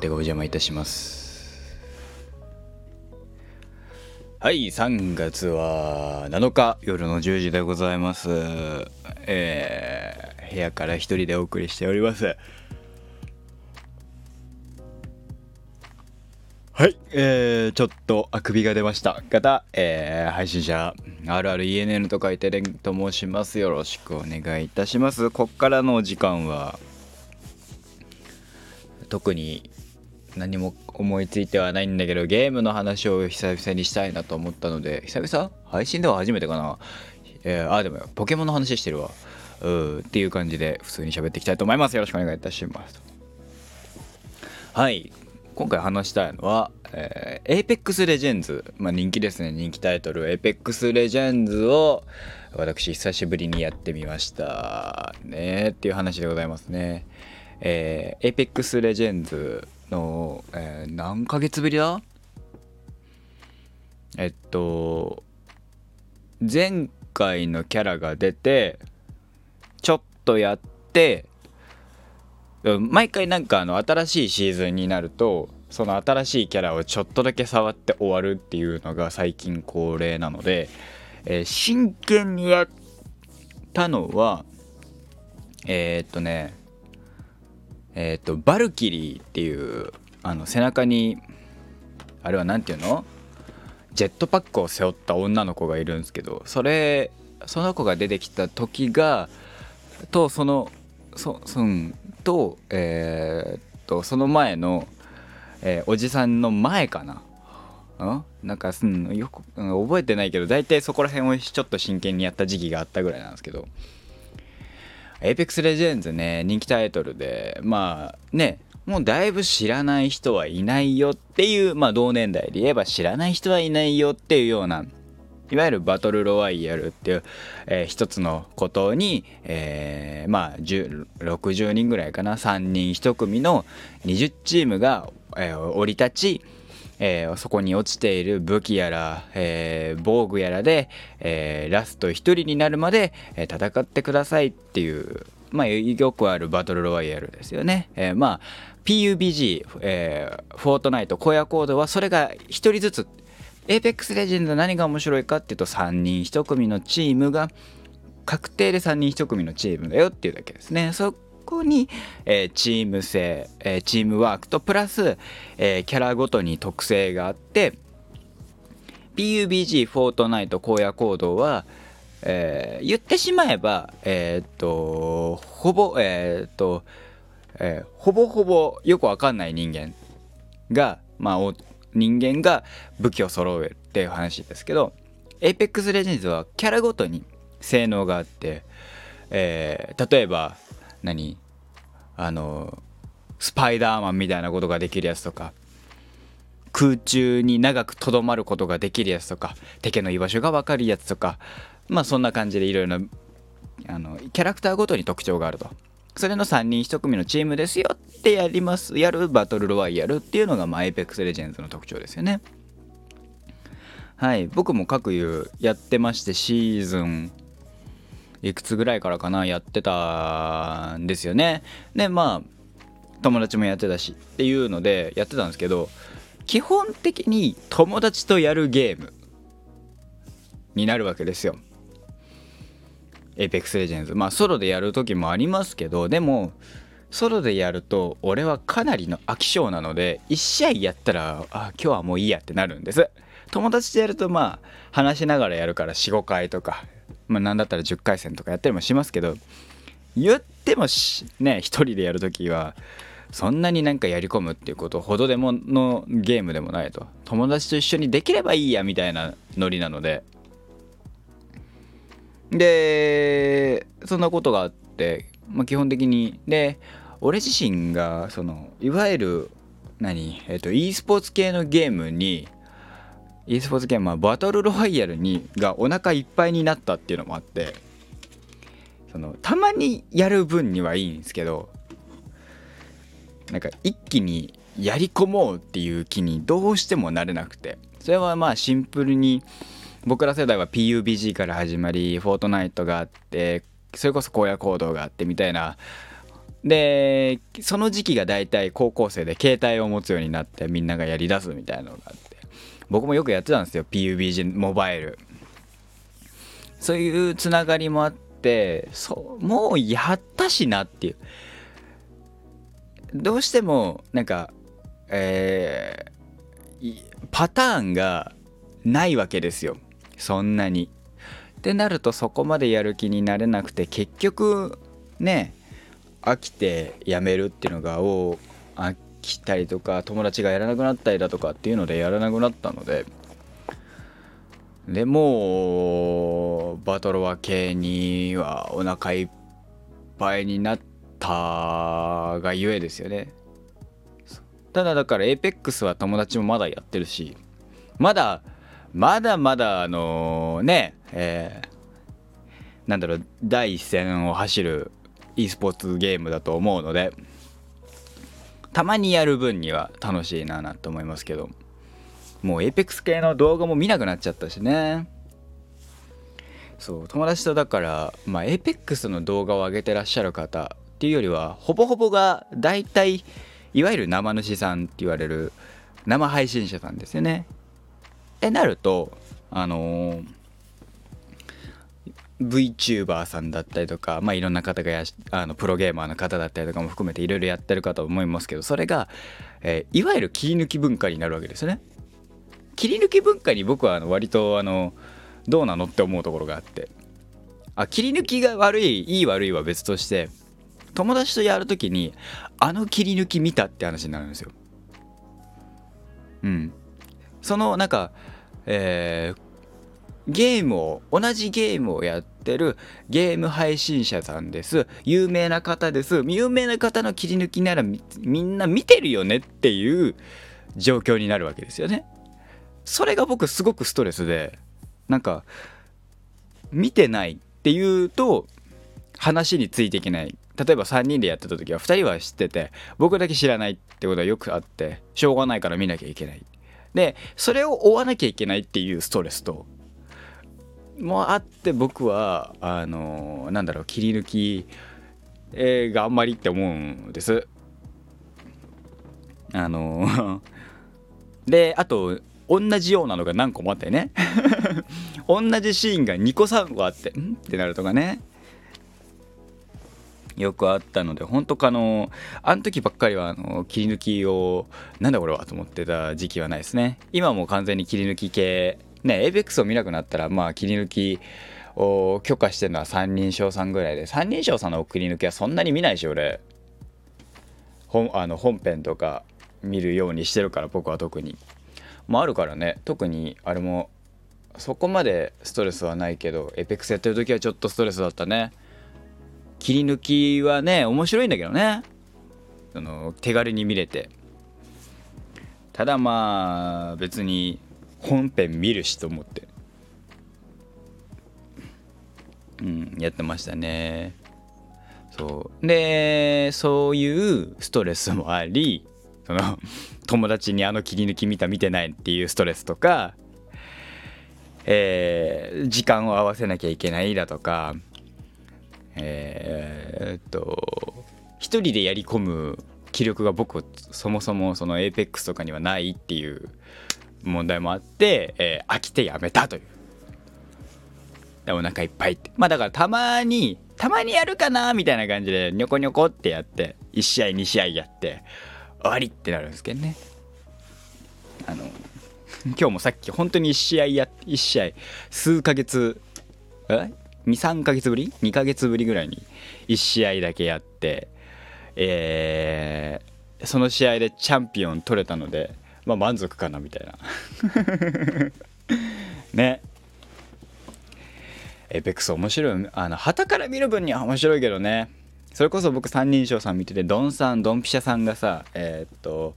ンテがお邪魔いたします。はい3月は7日夜の10時でございます。えー、部屋から一人でお送りしております。はい、えー、ちょっとあくびが出ました。方、えー、配信者 RRENN と書いてレンと申します。よろしくお願いいたします。こっからの時間は特に何も思いついてはないんだけどゲームの話を久々にしたいなと思ったので久々？配信では初めてかな？えー、あでもポケモンの話してるわ。うっていう感じで普通に喋っていきたいと思います。よろしくお願いいたします。はい。今回話したいのは、えー、Apex Legends、まあ、人気ですね。人気タイトル Apex Legends を私久しぶりにやってみました。ねっていう話でございますね。えー、Apex Legends の、えー、何ヶ月ぶりだ？えっと前回のキャラが出てちょっとやって毎回なんかあの新しいシーズンになるとその新しいキャラをちょっとだけ触って終わるっていうのが最近恒例なので、えー、真剣にやったのはえー、っとねえっ、とバルキリーっていうあの背中にあれは何て言うの？ジェットパックを背負った女の子がいるんですけどそれその子が出てきた時がとそのそそんとえー、っとその前の、えー、おじさんの前かな？ん？なんか、うん、よく、うん、覚えてないけど大体そこら辺をちょっと真剣にやった時期があったぐらいなんですけど。Apex Legends ね、人気タイトルで、まあね、もうだいぶ知らない人はいないよっていう、まあ同年代で言えば知らない人はいないよっていうような、いわゆるバトルロワイヤルっていう、えー、一つのことに、えー、まあ60人ぐらいかな、3人1組の20チームが、えー、降り立ち、えー、そこに落ちている武器やら、えー、防具やらで、えー、ラスト1人になるまで、え戦ってくださいっていう、まあ、よくあるバトルロワイヤルですよね。えまあ PUBG、え、フォートナイト、荒野コードはそれが1人ずつ Apex Legends 何が面白いかっていうと3人1組のチームが確定で3人1組のチームだよっていうだけですね。そこに、えー、チーム性、えー、チームワークとプラス、えー、キャラごとに特性があって PUBG フォートナイト荒野行動は、えー、言ってしまえばえー、っとほぼえー、っと、えー、ほぼほぼよくわかんない人間がまあ人間が武器を揃えるっていう話ですけど Apex Legends はキャラごとに性能があって、えー、例えば何？あのスパイダーマンみたいなことができるやつとか空中に長くとどまることができるやつとか敵の居場所が分かるやつとかまあそんな感じでいろいろあのキャラクターごとに特徴があると。それの3人1組のチームですよってやります。やるバトルロワイヤルっていうのがまあ Apex Legends の特徴ですよね。はい。僕も各言うやってましてシーズンいくつぐらいからかなやってたんですよね。でまあ友達もやってたしっていうのでやってたんですけど基本的に友達とやるゲームになるわけですよ。Apex Legends まあソロでやる時もありますけどでもソロでやると俺はかなりの飽き性なので1試合やったらあ今日はもういいやってなるんです。友達とやるとまあ話しながらやるから45回とかまあ、何だったら10回戦とかやったりもしますけど言ってもしね一人でやるときはそんなになんかやり込むっていうことほどでものゲームでもないと。友達と一緒にできればいいやみたいなノリなので。でそんなことがあって、まあ、基本的に。で俺自身がそのいわゆる何？えっ、と e スポーツ系のゲームに e スポーツゲームはバトルロワイヤルにがお腹いっぱいになったっていうのもあってそのたまにやる分にはいいんですけどなんか一気にやり込もうっていう気にどうしてもなれなくてそれはまあシンプルに僕ら世代は PUBG から始まりフォートナイトがあってそれこそ荒野行動があってみたいなでその時期が大体高校生で携帯を持つようになってみんながやりだすみたいなのがあって僕もよくやってたんですよ PUBG モバイル。そういうつながりもあってそうもうやったしなっていう。どうしてもなんかえー、パターンがないわけですよ。そんなに。ってなるとそこまでやる気になれなくて結局ね飽きてやめるっていうのがを飽きたりとか友達がやらなくなったりだとかっていうのでやらなくなったのででもうバトロワ系にはお腹いっぱいになったがゆえですよね。ただだから APEX は友達もまだやってるしまだまだまだあのねえー、なんだろう第一線を走る e スポーツゲームだと思うのでたまにやる分には楽しいななと思いますけど。もう APEX 系の動画も見なくなっちゃったしね。そう友達とだからまあ APEX の動画を上げてらっしゃる方っていうよりはほぼほぼが大体いわゆる生主さんって言われる生配信者さんですよね。ってなるとあのー、VTuber さんだったりとか、まあ、いろんな方がやあのプロゲーマーの方だったりとかも含めていろいろやってるかと思いますけどそれが、えー、いわゆる切り抜き文化になるわけですよね。切り抜き文化に僕はあの割とあのどうなのって思うところがあってあ切り抜きが悪いいい悪いは別として友達とやるときにあの切り抜き見たって話になるんですよ。うんそのなんか、えー、ゲームを同じゲームをやってるゲーム配信者さんです。有名な方です。有名な方の切り抜きならみんな見てるよねっていう状況になるわけですよね。それが僕すごくストレスでなんか見てないっていうと話についていけない。例えば3人でやってた時は2人は知ってて僕だけ知らないってことはよくあってしょうがないから見なきゃいけない。でそれを追わなきゃいけないっていうストレスともあって僕はあのなんだろう切り抜き、えー、があんまりって思うんです。あの であと同じようなのが何個もあってね。同じシーンが2個3個あってん？ってなるとかね。よくあったので本当かのあの時ばっかりはあの切り抜きをなんだこれはと思ってた時期はないですね。今も完全に切り抜き系。ね APEX を見なくなったらまあ切り抜きを許可してるのは三人称さんぐらいで三人称さんの切り抜きはそんなに見ないし俺。本あの本編とか見るようにしてるから僕は特に。もあるからね特にあれもそこまでストレスはないけど APEX やってる時はちょっとストレスだったね。切り抜きはね面白いんだけどね。その手軽に見れて。ただまあ別に本編見るしと思って。うんやってましたね。そう。でそういうストレスもありその友達にあの切り抜き見た見てないっていうストレスとかえー、時間を合わせなきゃいけないだとかえー、っと一人でやり込む気力が僕そもそもその APEX とかにはないっていう問題もあって、えー、飽きてやめたという。でお腹いっぱいって。まあだからたまに、たまにやるかなみたいな感じで、ニョコニョコってやって、1試合2試合やって、終わりってなるんですけどね。あの、今日もさっき本当に1試合や、1試合、数ヶ月、え ?2、3ヶ月ぶり ?2 ヶ月ぶりぐらいに1試合だけやって、えー、その試合でチャンピオン取れたので、まあ満足かなみたいな。ね。エペックス面白い。あの旗から見る分には面白いけどね。それこそ僕三人称さん見ててドンさんドンピシャさんがさえー、っと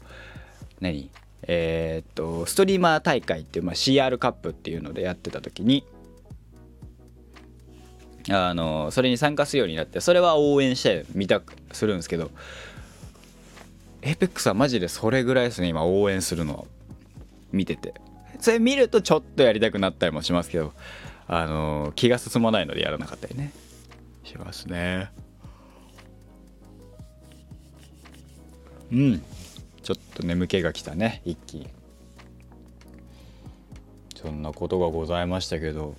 何？えー、っとストリーマー大会っていう、まあ、CR カップっていうのでやってた時にあのそれに参加するようになってそれは応援して見たくするんですけどエイペックスはマジでそれぐらいですね今応援するの。見てて。それ見るとちょっとやりたくなったりもしますけどあのー、気が進まないのでやらなかったりね。しますね。うん。ちょっと眠気がきたね一気に。そんなことがございましたけど。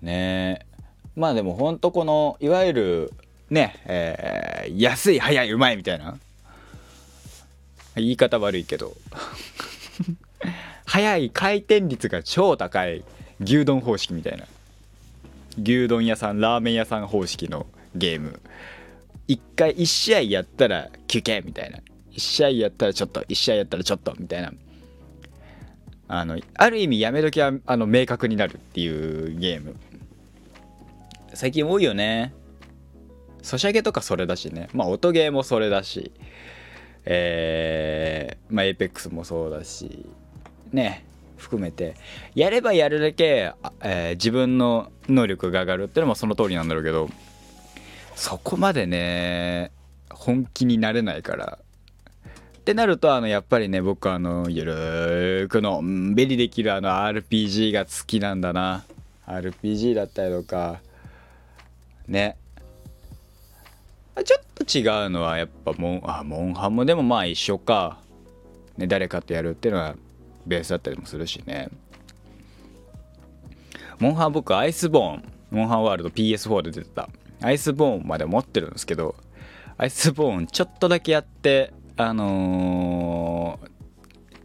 ね。まあでもほんとこのいわゆるねえー、安い早いうまいみたいな。言い方悪いけど。早い回転率が超高い牛丼方式みたいな。牛丼屋さんラーメン屋さん方式のゲーム。1回1試合やったら休憩みたいな。1試合やったらちょっと1試合やったらちょっとみたいな。あのある意味やめ時はあの明確になるっていうゲーム。最近多いよね。ソシャゲとかそれだしね。まあ音ゲーもそれだし。えー、まあエイペックスもそうだしね含めてやればやるだけ、えー、自分の能力が上がるっていうのもその通りなんだろうけどそこまでね本気になれないから。ってなるとあのやっぱりね僕あのゆるーくのんびりできるあの RPG が好きなんだな。RPG だったりとかね。ちょっと違うのはやっぱモンあモンハンもでもまあ一緒か、ね、誰かとやるっていうのはベースだったりもするしね。モンハン僕アイスボーン。モンハンワールド PS4 で出てた。アイスボーンまで持ってるんですけどアイスボーンちょっとだけやってあのー、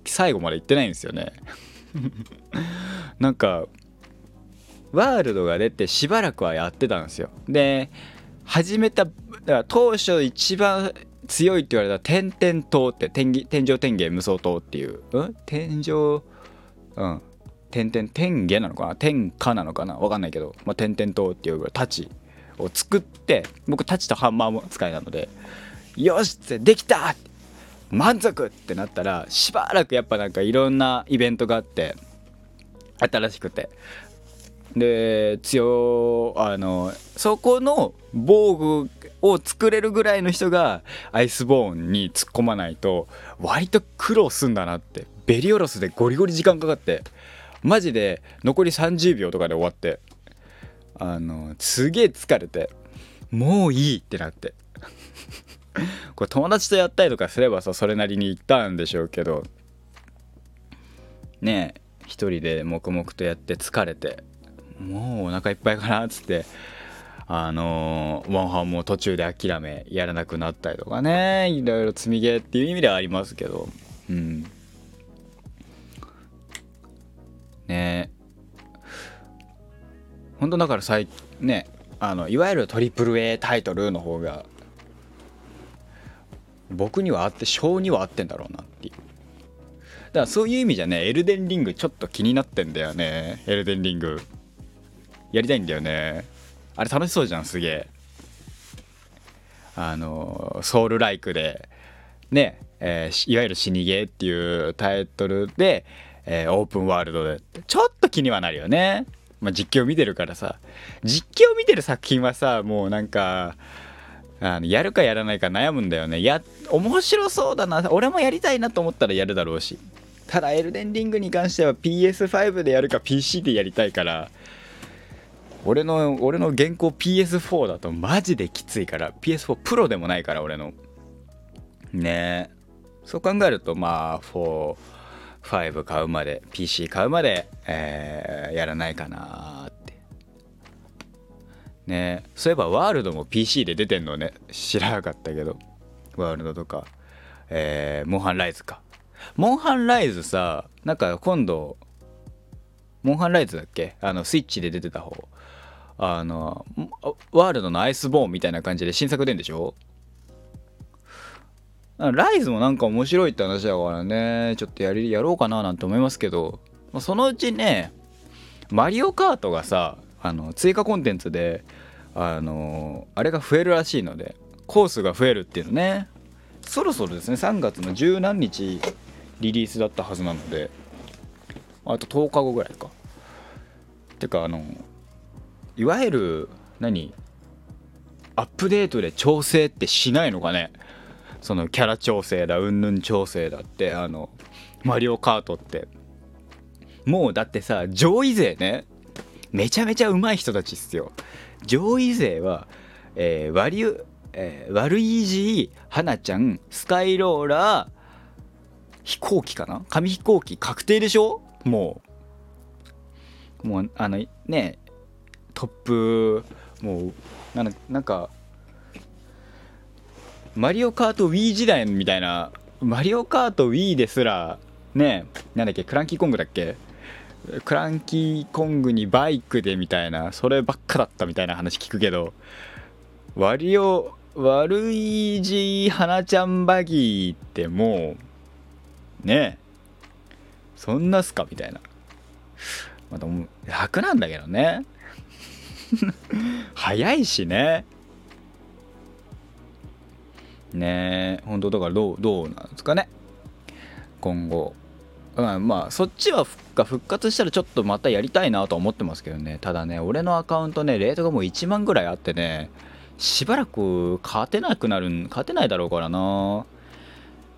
最後まで行ってないんですよね。なんかワールドが出てしばらくはやってたんですよ。で始めた当初一番強いって言われた天々島って天天井天元無双島っていう、うん、天井うん。天々天下なのかな？天下なのかな？わかんないけど、まあ、天々島っていう太刀を作って僕太刀とハンマーも使いなのでよしってできた!満足ってなったらしばらくやっぱなんかいろんなイベントがあって新しくて。で強あのそこの防具を作れるぐらいの人がアイスボーンに突っ込まないと割と苦労すんだなって。ベリオロスでゴリゴリ時間かかって。マジで残り30秒とかで終わって。あのすげえ疲れて。もういいってなって。これ友達とやったりとかすればさそれなりに行ったんでしょうけど。ねえ一人で黙々とやって疲れて。もうお腹いっぱいかなっつって。あのワンハンも途中で諦めやらなくなったりとかね。いろいろ積みゲーっていう意味ではありますけど。うん。ね。本当だから最ねあのいわゆるトリプル A タイトルの方が僕にはあって性には合ってんだろうなっていう。だからそういう意味じゃねエルデンリングちょっと気になってんだよね。エルデンリング。やりたいんだよね。あれ楽しそうじゃんすげえ。あのソウルライクで。ね、えー、いわゆる死にゲーっていうタイトルで、えー、オープンワールドで。ちょっと気にはなるよね。まあ実況見てるからさ。実況見てる作品はさもうなんかあのやるかやらないか悩むんだよね。や面白そうだな。俺もやりたいなと思ったらやるだろうし。ただエルデンリングに関しては PS5 でやるか PC でやりたいから。俺の俺の現行 PS4 だとマジできついから PS4 プロでもないから俺の。ね。えそう考えるとまあ45買うまで PC 買うまで、えー、やらないかなって。ね。えそういえばワールドも PC で出てんのね。知らなかったけど。ワールドとか。えー、モンハンライズか。モンハンライズさなんか今度モンハンライズだっけ？あのスイッチで出てた方。あのワールドのアイスボーンみたいな感じで新作出んでしょ？ライズもなんか面白いって話だからねちょっとやりやろうかななんて思いますけどそのうちねマリオカートがさあの追加コンテンツであのあれが増えるらしいのでコースが増えるっていうのね。そろそろですね3月の十何日リリースだったはずなのであと10日後ぐらいか。てかあのいわゆる何？アップデートで調整ってしないのかね？そのキャラ調整だうんぬん調整だってあのマリオカートって。もうだってさ上位勢ねめちゃめちゃ上手い人たちっすよ。上位勢は、えー、割えー、悪いじ花ちゃんスカイローラー飛行機かな？紙飛行機確定でしょ？もう。もうあのねトップもうなんなんかマリオカート Wii 時代みたいなマリオカート Wii ですらねなんだっけクランキーコングだっけ？クランキーコングにバイクでみたいなそればっかだったみたいな話聞くけどワリオ悪いじ花ちゃんバギーってもうねそんなすかみたいな。また楽なんだけどね。早いしね。ねえ本当だからどうどうなんですかね。今後。うん、まあそっちは復活したらちょっとまたやりたいなと思ってますけどね。ただね俺のアカウントねレートがもう1万ぐらいあってねしばらく勝てなくなる勝てないだろうからな。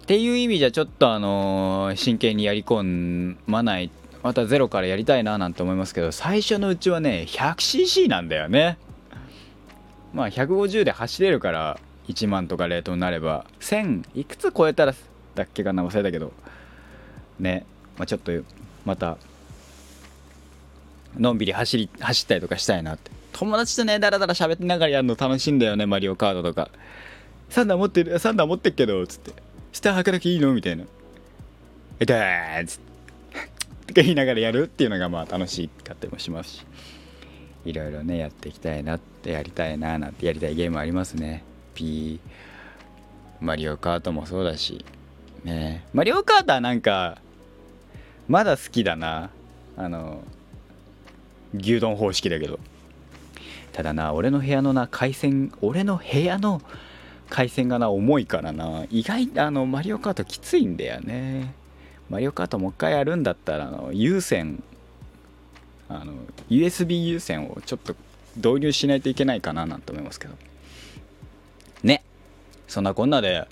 っていう意味じゃちょっとあのー、真剣にやり込まないまたゼロからやりたいななんて思いますけど最初のうちはね 100cc なんだよね。まあ150で走れるから1万とかレートになれば1000いくつ超えたらだっけかな忘れたけど。ね、まあ、ちょっとまたのんびり走り走ったりとかしたいなって。友達とねだらだら喋ってながらやるの楽しいんだよねマリオカードとか。サンダー持ってるサンダー持ってっけどつって。下履かなきゃいいのみたいな。えだーっつって。とか言いながらやるっていうのがまあ楽しかったりもします。しいろいろねやっていきたいなってやりたいななんてやりたいゲームありますね。P マリオカートもそうだし。ね。マリオカートはなんかまだ好きだな。あの牛丼方式だけど。ただな俺の部屋のな回線俺の部屋の回線がな重いからな。意外あのマリオカートきついんだよね。マリオカートもう一回やるんだったらあの有線あの USB 有線をちょっと導入しないといけないかななんて思いますけど。ね。そんなこんなで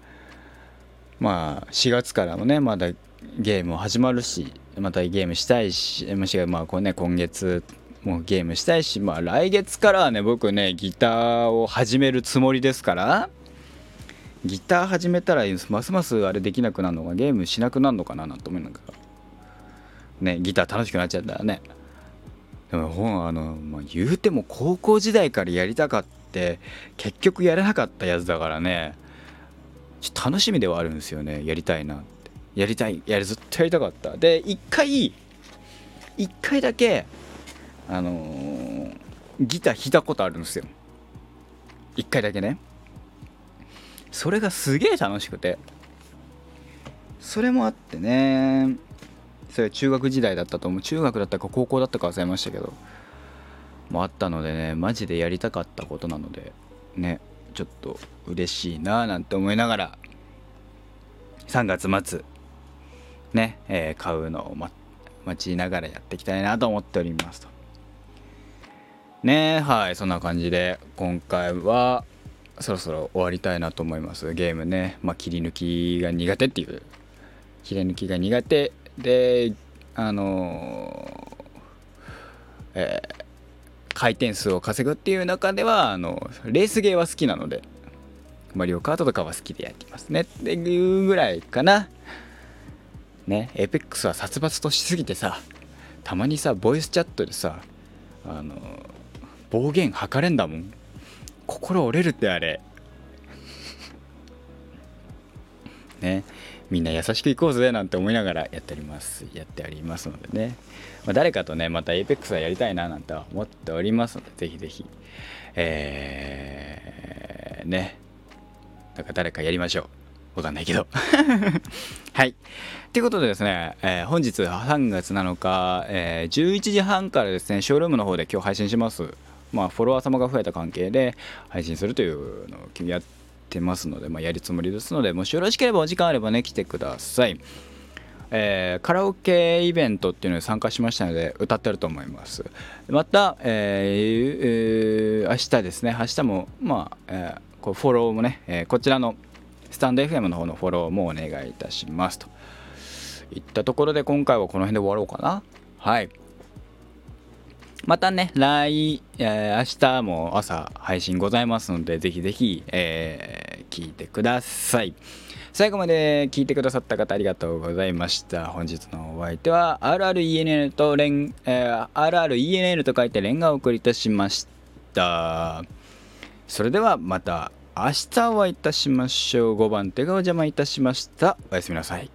まあ4月からもねまだゲーム始まるしまたゲームしたいしもしまあこうね今月もうゲームしたいしまあ来月からはね僕ねギターを始めるつもりですからギター始めたらますますあれできなくなるのがゲームしなくなるのかななんて思いながらね。ギター楽しくなっちゃったらね。でも本あの、まあ、言うても高校時代からやりたかって結局やれなかったやつだからね。楽しみではあるんですよね。やりたいなって。やりたいやりずっとやりたかった。で一回一回だけあのー、ギター弾いたことあるんですよ。一回だけね。それがすげえ楽しくて。それもあってね。それ中学時代だったと思う。中学だったか高校だったか忘れましたけど。もあったのでねマジでやりたかったことなのでねちょっと嬉しいななんて思いながら。3月末ね、えー、買うのを、待ちながらやっていきたいなと思っておりますと。ねはいそんな感じで今回はそろそろ終わりたいなと思います。ゲームね。まあ切り抜きが苦手っていう。切り抜きが苦手。であの、えー、回転数を稼ぐっていう中ではあのレースゲーは好きなのでマリオカートとかは好きでやってますね。っていうぐらいかな。ねエペックスは殺伐としすぎてさたまにさボイスチャットでさあの暴言吐かれんだもん。心折れるってあれ。ね。みんな優しくいこうぜなんて思いながらやっております。やっておりますのでね、まあ、誰かとねまた APEX はやりたいななんて思っておりますのでぜひぜひ。えー、ね。なんか誰かやりましょう。わかんないけど。はい。ということでですね、えー、本日3月7日、えー、11時半からですねショールームの方で今日配信します。まあフォロワー様が増えた関係で配信するというのをやってますので、まあ、やるつもりですのでもしよろしければお時間あればね来てください。えー、カラオケイベントっていうのに参加しましたので歌ってると思います。また、えーえー、明日ですね。明日もまあ、えー、こうフォローもね、え、こちらのスタンド FM の方のフォローもお願いいたします。といったところで今回はこの辺で終わろうかな。はい。またね来、えー、明日も朝配信ございますのでぜひぜひ、えー、聞いてください。最後まで聞いてくださった方ありがとうございました。本日のお相手は RRENN とレン、えー、RRENN と書いてレンガをお送りいたしました。それではまた明日お会いいたしましょう。5番手がお邪魔いたしました。おやすみなさい。